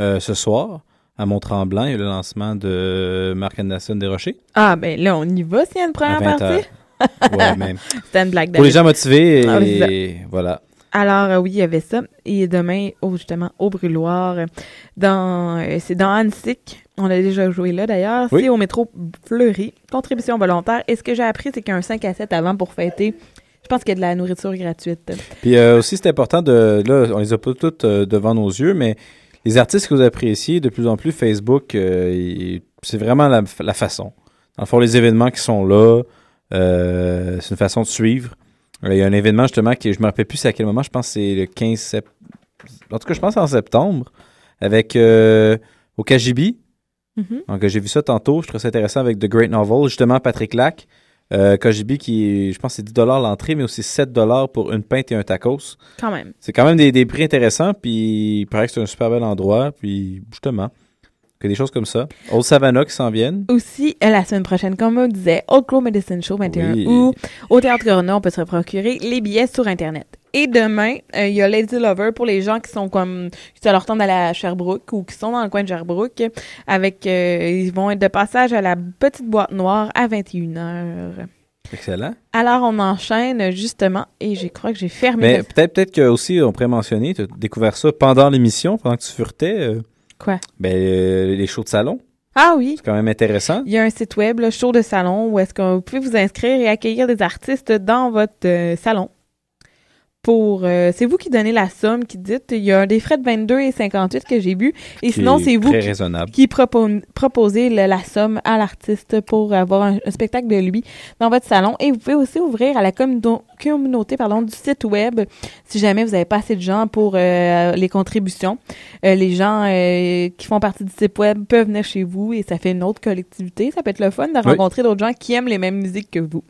ce soir à Mont-Tremblant, il y a le lancement de Marc Anderson des Rochers. Ah, ben là, on y va s'il y a une première À 20 partie. Ouais, même. C'était une blague Pour les gens motivés Ah, c'est voilà. Alors, euh, oui, il y avait ça. Et demain, oh, justement, au Brûloir, euh, dans, euh, c'est dans Annecy. On a déjà joué là, d'ailleurs. Oui. C'est au métro Fleury. Contribution volontaire. Et ce que j'ai appris, c'est qu'il y a un 5 à 7 avant pour fêter. Je pense qu'il y a de la nourriture gratuite. Puis euh, aussi, c'est important de. Là, on les a pas toutes euh, devant nos yeux, mais les artistes que vous appréciez, de plus en plus, Facebook, euh, c'est vraiment la, la façon. Dans le fond, les événements qui sont là, euh, c'est une façon de suivre. Euh, Il y a un événement, justement, qui, je me rappelle plus à quel moment, je pense que c'est le 15 septembre. En tout cas, je pense en septembre, avec euh, au KGB. Mhm. Donc, j'ai vu ça tantôt. Je trouve ça intéressant avec The Great Novel. Justement, Patrick Lac, euh, KGB, qui, je pense, c'est 10 l'entrée, mais aussi 7 pour une pinte et un tacos. Quand même. C'est quand même des, des prix intéressants, puis il paraît que c'est un super bel endroit, puis justement, que des choses comme ça. Old Savannah qui s'en viennent. Aussi, euh, la semaine prochaine, comme on disait, Old Crow Medicine Show, 21 Oui. août. Au Théâtre Corona, on peut se procurer les billets sur Internet. Et demain, euh, il y a Lady Lover pour les gens qui sont comme, qui ça leur tente d'aller à Sherbrooke ou qui sont dans le coin de Sherbrooke. Avec, euh, ils vont être de passage à la petite boîte noire à 21h. Excellent. Alors, on enchaîne justement, et je crois que j'ai fermé. Mais peut-être peut-être que aussi on pourrait mentionner, tu as découvert ça pendant l'émission, pendant que tu furetais. euh, Quoi? Ben, euh, les shows de salon. Ah oui. C'est quand même intéressant. Il y a un site web, le show de salon, où est-ce que vous pouvez vous inscrire et accueillir des artistes dans votre euh, salon. Pour, euh, c'est vous qui donnez la somme, qui dites, il y a des frais de 22 et 58 que j'ai bu, et sinon est c'est vous qui, proposez le- la somme à l'artiste pour avoir un, un spectacle de lui dans votre salon. Et vous pouvez aussi ouvrir à la communauté pardon, du site web si jamais vous n'avez pas assez de gens pour euh, les contributions. Euh, les gens qui font partie du site web peuvent venir chez vous et ça fait une autre collectivité. Ça peut être le fun de Oui. rencontrer d'autres gens qui aiment les mêmes musiques que vous.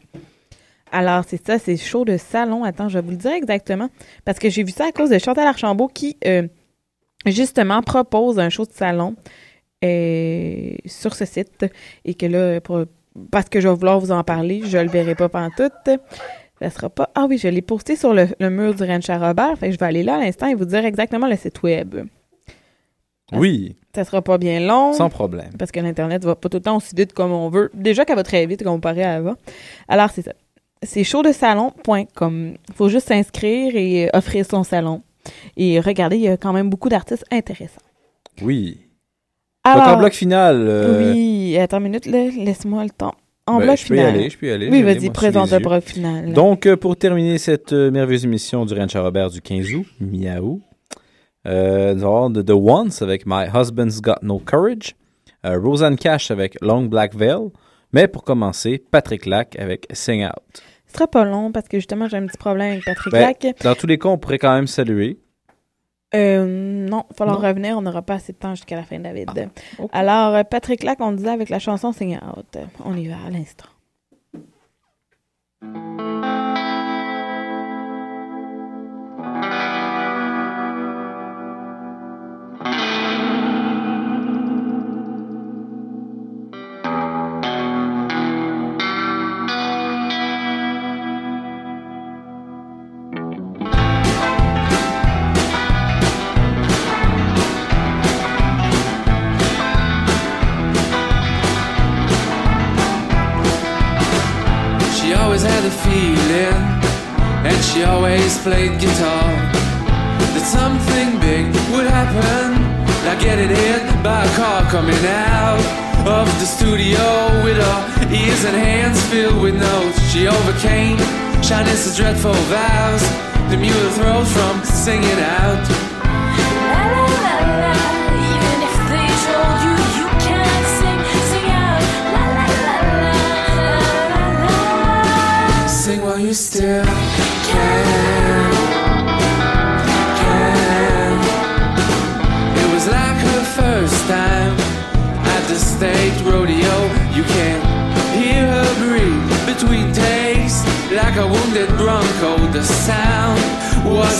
Alors, c'est ça, c'est chaud de salon. Attends, je vais vous le dire exactement. Parce que j'ai vu ça à cause de Chantal Archambault qui, euh, justement, propose un show de salon euh, sur ce site. Et que là, pour- parce que je vais vouloir vous en parler, je le verrai pas pantoute. Ça sera pas. Ah oui, je l'ai posté sur le, le mur du Ranch à Robert. Fait que je vais aller là à l'instant et vous dire exactement le site web. Oui, Ça sera pas bien long. sans problème. Parce que l'Internet va pas tout le temps aussi vite comme on veut. Déjà qu'elle va très vite comparé à avant. Alors, c'est ça. C'est showdesalon.com. Il faut juste s'inscrire et euh, offrir son salon. Et regardez, il y a quand même beaucoup d'artistes intéressants. Oui. Alors, Donc, en bloc final. euh, Oui, attends une minute, laisse-moi le temps. En ben, bloc je peux y final. aller, je peux y aller. Oui, vas-y, présente le bloc final. Donc, euh, pour terminer cette euh, merveilleuse émission du Ranch à Robert du 15 août, miaou, euh, nous allons The, Once avec My Husband's Got No Courage, Roseanne Cash avec Long Black Veil, mais pour commencer, Patrick Lac avec Sing Out. Ce sera pas long parce que justement, j'ai un petit problème avec Patrick ben, Lac. Dans tous les cas, on pourrait quand même saluer. Euh, non, il falloir revenir, on n'aura pas assez de temps jusqu'à la fin de David. Ah, okay. Alors, euh, Patrick Lac, on disait avec la chanson Sing Out. On y va à l'instant. Feeling, and she always played guitar. That something big would happen, like getting hit by a car coming out of the studio with her ears and hands filled with notes. She overcame shyness' and dreadful vows. The mule throws from singing out.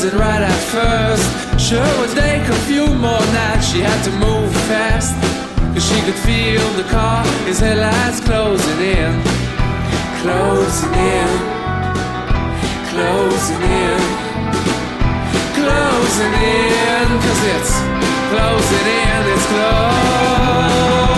Wasn't right at first. Sure would take a few more nights. She had to move fast. Cause she could feel the car, his headlights closing in. Closing in. Closing in. Closing in. Cause it's closing in. It's closing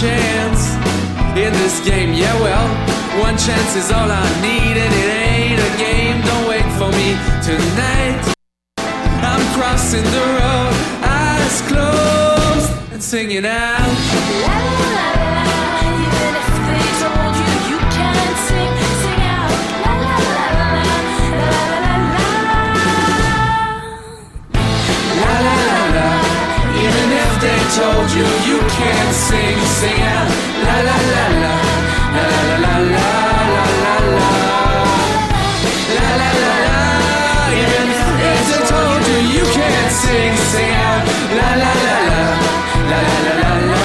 chance in this game. Yeah, well, one chance is all I need, and it ain't a game. Don't wait for me tonight. I'm crossing the road, eyes closed, and singing out. They told you you can't sing, sing out. La la la la. La la la la la la la. La la la la. Even if they told you you can't sing, sing out. La la la la. La la la la la.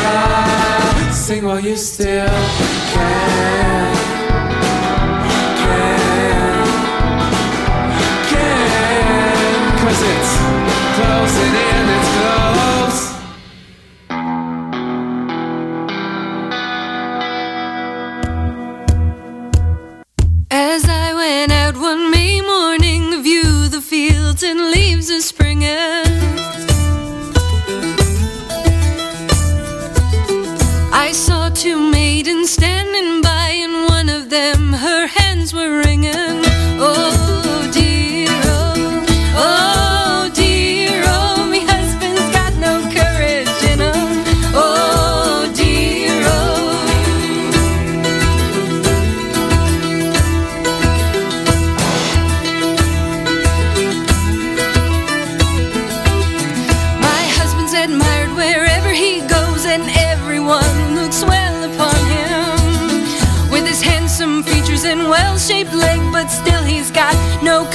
Sing while you still can. Cause it's closing in, it's close. Shaped leg, but still he's got no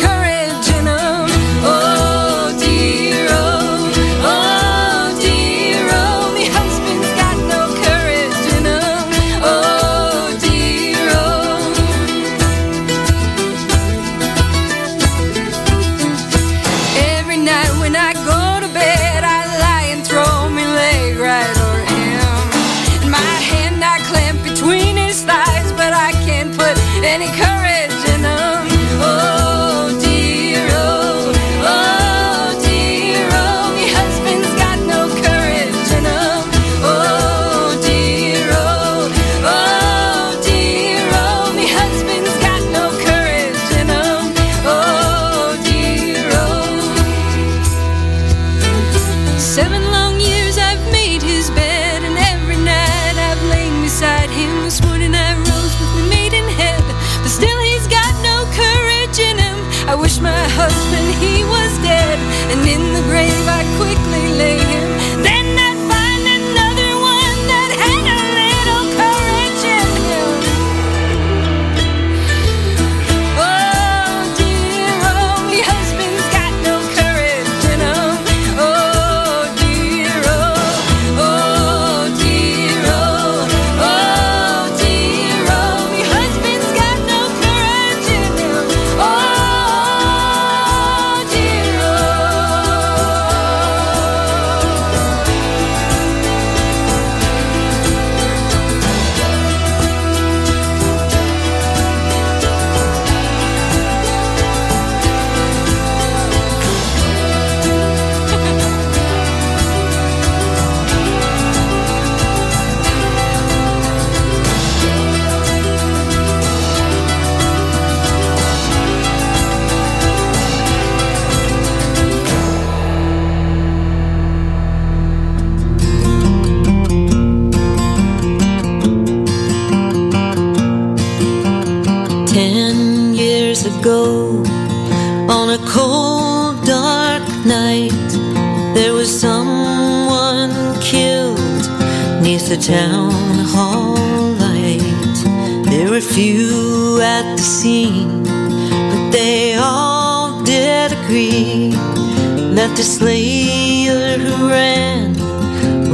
the slayer who ran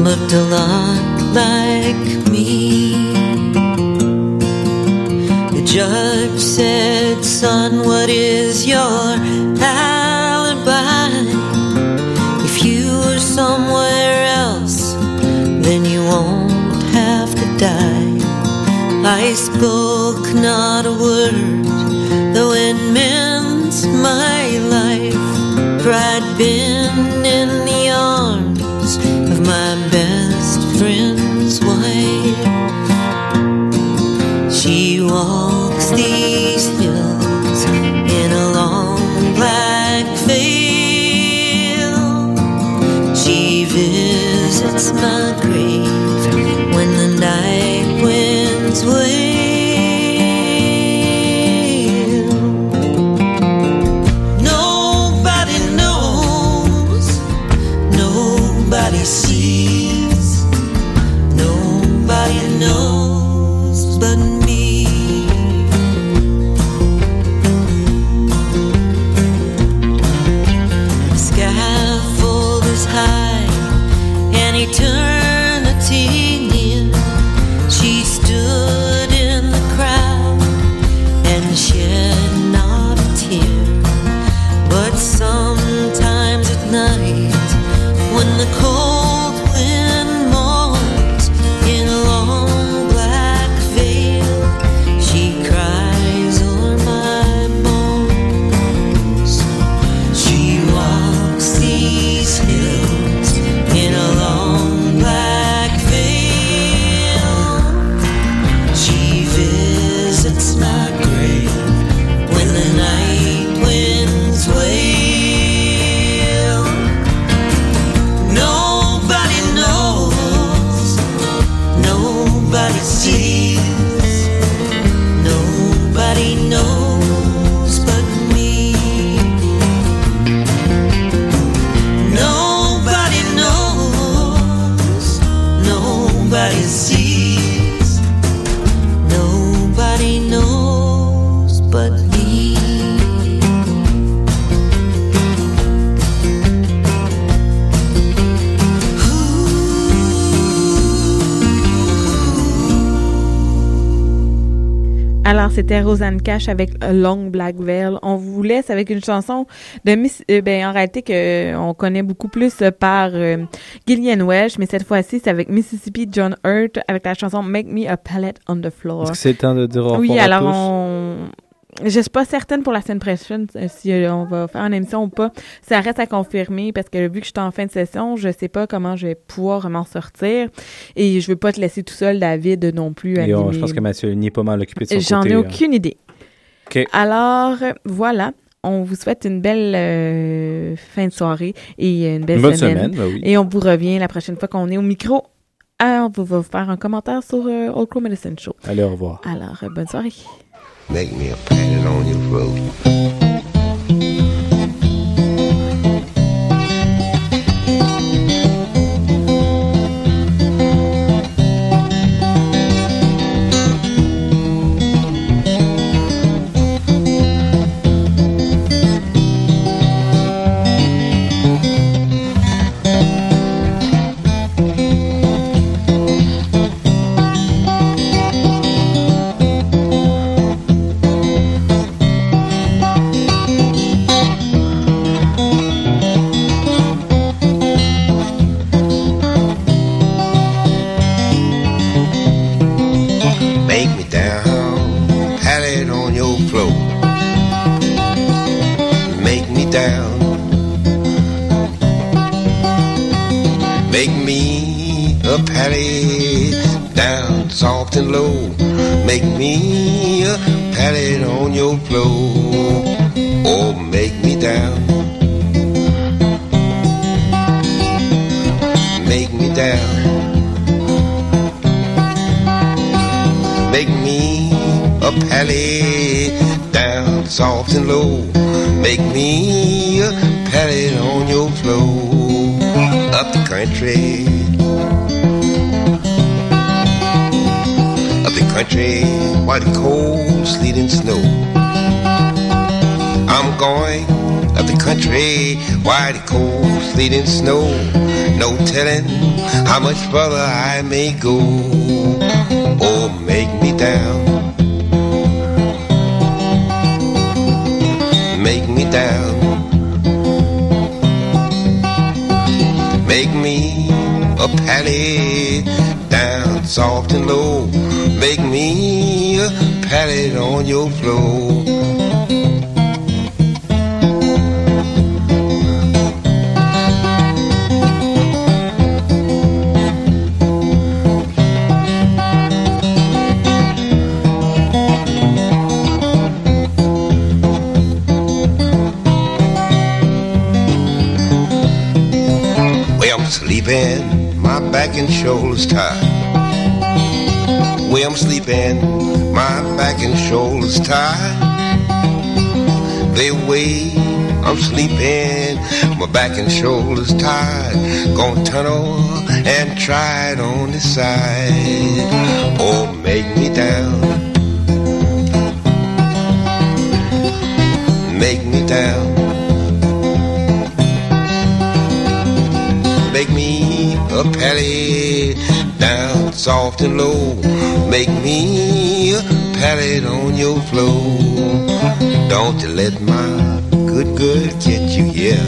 looked a lot like me. The judge said, Son, what is your alibi? If you were somewhere else, then you won't have to die. I spoke not a word, though it meant my life. For I'd been my c'était Rosanne Cash avec A Long Black Veil. On vous laisse avec une chanson de Miss, euh, ben, en réalité, que euh, on connaît beaucoup plus euh, par euh, Gillian Welch, mais cette fois-ci, c'est avec Mississippi John Hurt avec la chanson Make Me a Palette on the Floor. C'est temps de Oui, alors on. Je suis pas certaine pour la semaine prochaine euh, si euh, on va faire une émission ou pas. Ça reste à confirmer parce que vu que je suis en fin de session, je sais pas comment je vais pouvoir m'en sortir et je veux pas te laisser tout seul, David, non plus. Et on- je pense que Mathieu Ligny est pas mal occupé de son J'en ai euh. aucune idée. Alors, voilà. On vous souhaite une belle euh, fin de soirée et une belle bonne semaine. semaine, ben oui. Et on vous revient la prochaine fois qu'on est au micro. Alors, on va vous faire un commentaire sur euh, Old Crow Medicine Show. Allez, au revoir. Alors, euh, bonne soirée. Make me a pattern on your throat. Much further I may go. or make me down. Make me down. Make me a pallet down soft and low. Make me a pallet on your floor. Sleeping, my back and shoulders tired. Where I'm sleeping, my back and shoulders tired. They way I'm sleeping, my back and shoulders tired. Gonna turn over and try it on the side. Oh, make me down. Make me down. Make me a pallet down soft and low. Make me a pallet on your floor. Don't you let my good good get you here.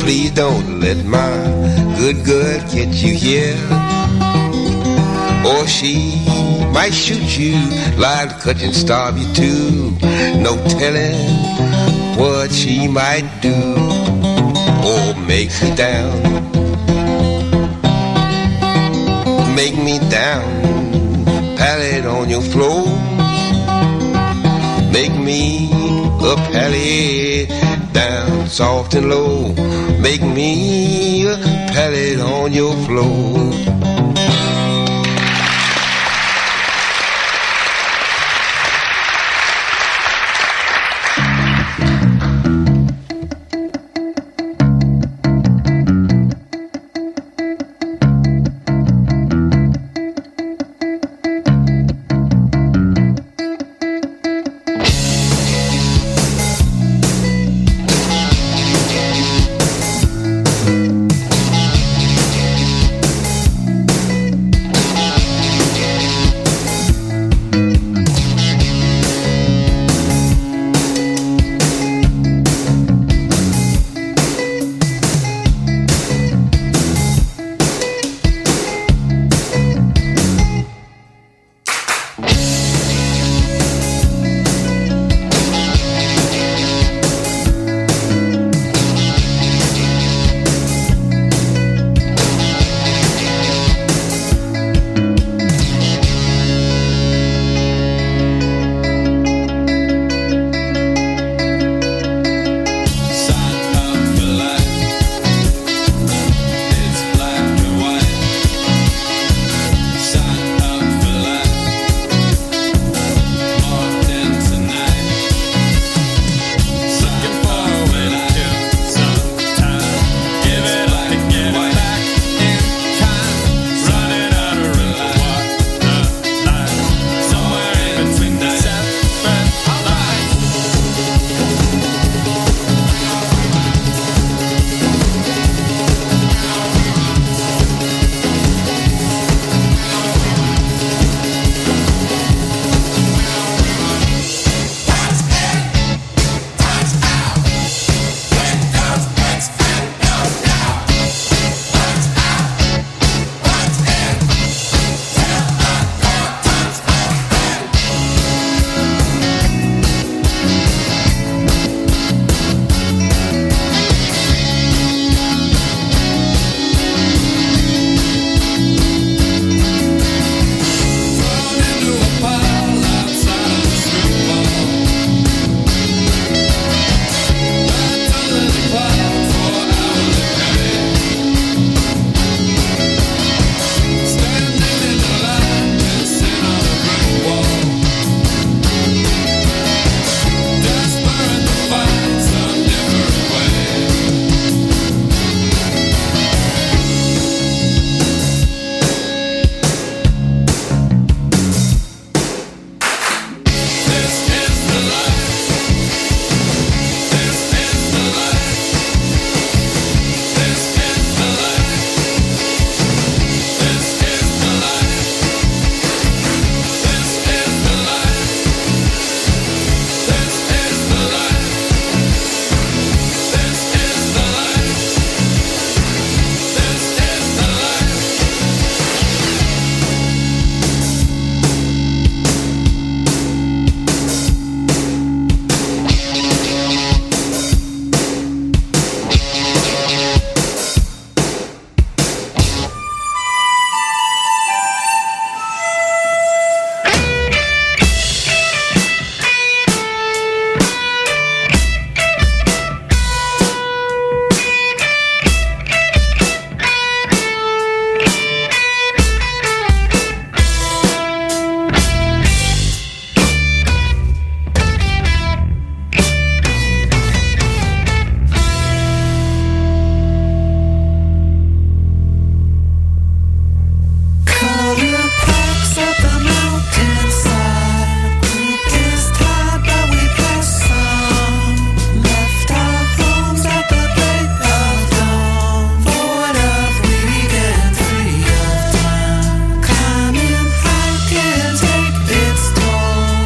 Please don't let my good good get you here. Or she might shoot you, lie cut and starve you too. No telling what she might do. Make me down. Make me down. Pallet on your floor. Make me a pallet down soft and low. Make me a pallet on your floor.